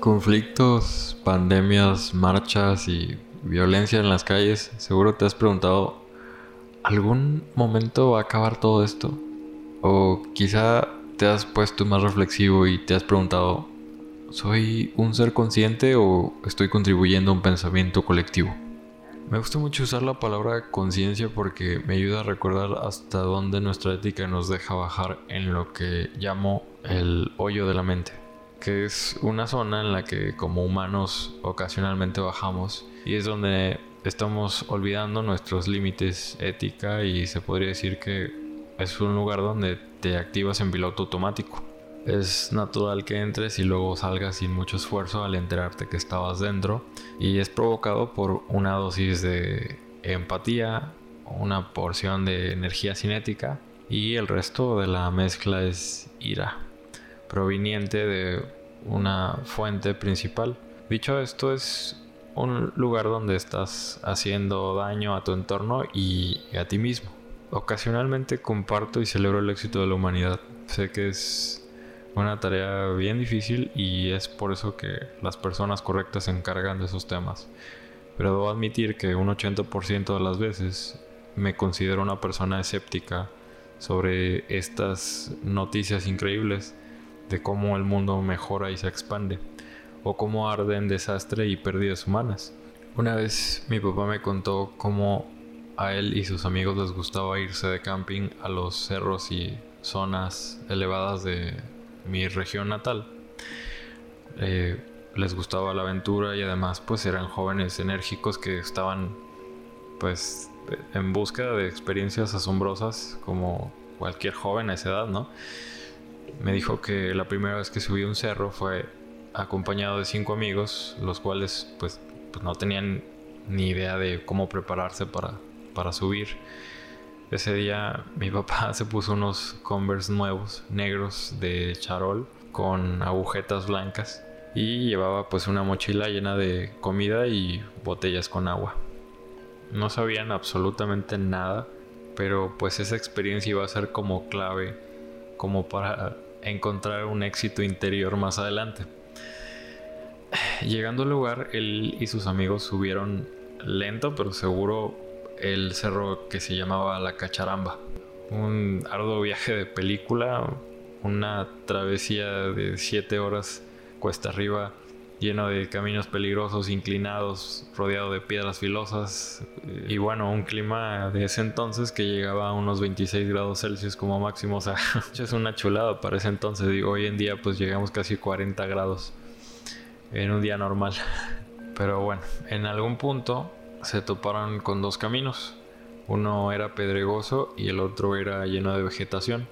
conflictos, pandemias, marchas y violencia en las calles, seguro te has preguntado, ¿algún momento va a acabar todo esto? O quizá te has puesto más reflexivo y te has preguntado, ¿soy un ser consciente o estoy contribuyendo a un pensamiento colectivo? Me gusta mucho usar la palabra conciencia porque me ayuda a recordar hasta dónde nuestra ética nos deja bajar en lo que llamo el hoyo de la mente, que es una zona en la que como humanos ocasionalmente bajamos y es donde estamos olvidando nuestros límites ética y se podría decir que es un lugar donde te activas en piloto automático. Es natural que entres y luego salgas sin mucho esfuerzo al enterarte que estabas dentro y es provocado por una dosis de empatía, una porción de energía cinética y el resto de la mezcla es ira, proveniente de una fuente principal. Dicho esto, es un lugar donde estás haciendo daño a tu entorno y a ti mismo. Ocasionalmente comparto y celebro el éxito de la humanidad. Sé que es una tarea bien difícil y es por eso que las personas correctas se encargan de esos temas. Pero debo admitir que un 80% de las veces me considero una persona escéptica sobre estas noticias increíbles de cómo el mundo mejora y se expande, o cómo arde en desastre y pérdidas humanas. Una vez mi papá me contó cómo a él y sus amigos les gustaba irse de camping a los cerros y zonas elevadas de mi región natal. Eh, les gustaba la aventura y además pues eran jóvenes enérgicos que estaban pues en búsqueda de experiencias asombrosas como cualquier joven a esa edad, ¿no? Me dijo que la primera vez que subí un cerro fue acompañado de cinco amigos, los cuales pues, pues no tenían ni idea de cómo prepararse para, para subir. Ese día mi papá se puso unos Converse nuevos, negros de charol, con agujetas blancas y llevaba pues una mochila llena de comida y botellas con agua. No sabían absolutamente nada, pero pues esa experiencia iba a ser como clave como para encontrar un éxito interior más adelante. Llegando al lugar, él y sus amigos subieron lento pero seguro el cerro que se llamaba La Cacharamba. Un arduo viaje de película, una travesía de 7 horas cuesta arriba, lleno de caminos peligrosos, inclinados, rodeado de piedras filosas y bueno, un clima de ese entonces que llegaba a unos 26 grados Celsius como máximo, o sea, es una chulada para ese entonces, y hoy en día pues llegamos casi 40 grados en un día normal. Pero bueno, en algún punto se toparon con dos caminos. Uno era pedregoso y el otro era lleno de vegetación.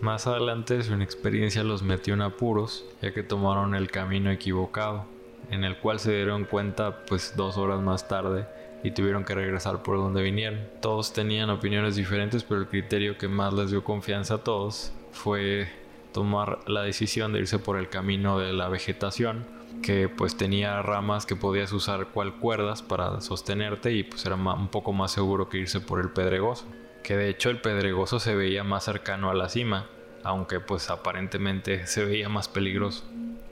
Más adelante su experiencia los metió en apuros, ya que tomaron el camino equivocado, en el cual se dieron cuenta pues dos horas más tarde y tuvieron que regresar por donde vinieron. Todos tenían opiniones diferentes, pero el criterio que más les dio confianza a todos fue tomar la decisión de irse por el camino de la vegetación que pues tenía ramas que podías usar cual cuerdas para sostenerte y pues era un poco más seguro que irse por el pedregoso. Que de hecho el pedregoso se veía más cercano a la cima, aunque pues aparentemente se veía más peligroso.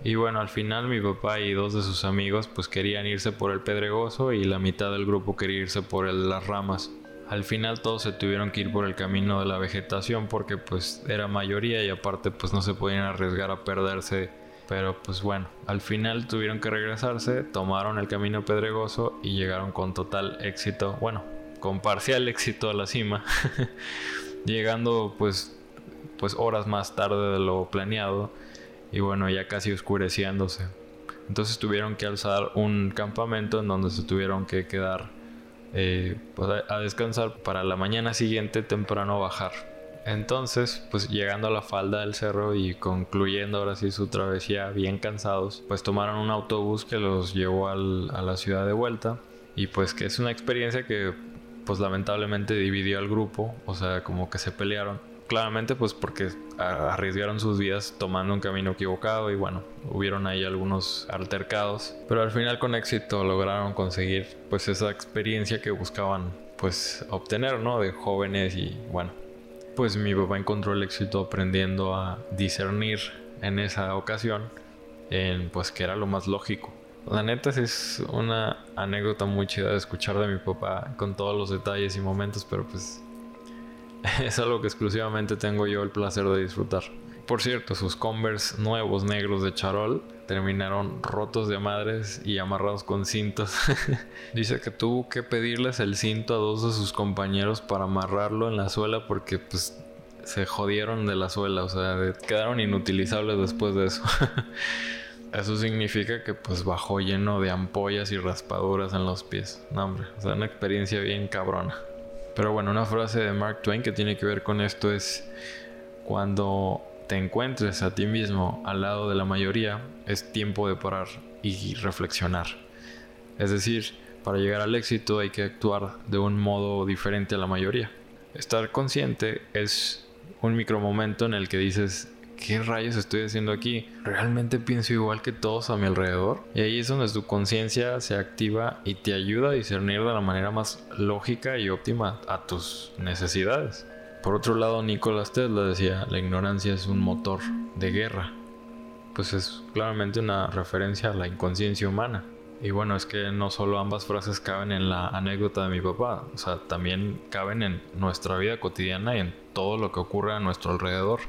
Y bueno, al final mi papá y dos de sus amigos pues querían irse por el pedregoso y la mitad del grupo quería irse por las ramas. Al final todos se tuvieron que ir por el camino de la vegetación porque pues era mayoría y aparte pues no se podían arriesgar a perderse pero pues bueno, al final tuvieron que regresarse, tomaron el camino pedregoso y llegaron con total éxito, bueno, con parcial éxito a la cima, llegando pues, pues horas más tarde de lo planeado y bueno, ya casi oscureciéndose. Entonces tuvieron que alzar un campamento en donde se tuvieron que quedar eh, pues, a descansar para la mañana siguiente temprano bajar. Entonces, pues llegando a la falda del cerro y concluyendo ahora sí su travesía bien cansados, pues tomaron un autobús que los llevó a la ciudad de vuelta y pues que es una experiencia que pues lamentablemente dividió al grupo, o sea, como que se pelearon. Claramente pues porque arriesgaron sus vidas tomando un camino equivocado y bueno, hubieron ahí algunos altercados, pero al final con éxito lograron conseguir pues esa experiencia que buscaban pues obtener, ¿no? De jóvenes y bueno, pues mi papá encontró el éxito aprendiendo a discernir en esa ocasión en pues que era lo más lógico. La neta es una anécdota muy chida de escuchar de mi papá con todos los detalles y momentos, pero pues es algo que exclusivamente tengo yo el placer de disfrutar. Por cierto, sus Converse nuevos negros de charol terminaron rotos de madres y amarrados con cintos. Dice que tuvo que pedirles el cinto a dos de sus compañeros para amarrarlo en la suela porque pues se jodieron de la suela, o sea, quedaron inutilizables después de eso. Eso significa que pues bajó lleno de ampollas y raspaduras en los pies. No, hombre, o sea, una experiencia bien cabrona. Pero bueno, una frase de Mark Twain que tiene que ver con esto es cuando te encuentres a ti mismo al lado de la mayoría, es tiempo de parar y reflexionar. Es decir, para llegar al éxito hay que actuar de un modo diferente a la mayoría. Estar consciente es un micromomento en el que dices, ¿qué rayos estoy haciendo aquí? ¿Realmente pienso igual que todos a mi alrededor? Y ahí es donde tu conciencia se activa y te ayuda a discernir de la manera más lógica y óptima a tus necesidades. Por otro lado, Nicolás Tesla decía, la ignorancia es un motor de guerra. Pues es claramente una referencia a la inconsciencia humana. Y bueno, es que no solo ambas frases caben en la anécdota de mi papá, o sea, también caben en nuestra vida cotidiana y en todo lo que ocurre a nuestro alrededor.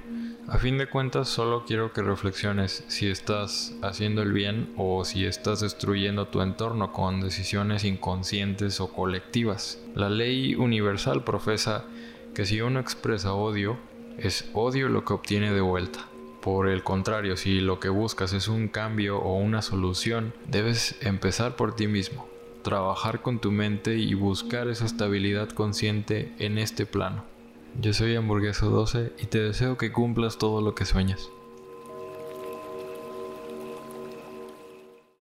A fin de cuentas, solo quiero que reflexiones si estás haciendo el bien o si estás destruyendo tu entorno con decisiones inconscientes o colectivas. La ley universal profesa que si uno expresa odio, es odio lo que obtiene de vuelta. Por el contrario, si lo que buscas es un cambio o una solución, debes empezar por ti mismo, trabajar con tu mente y buscar esa estabilidad consciente en este plano. Yo soy Hamburgueso 12 y te deseo que cumplas todo lo que sueñas.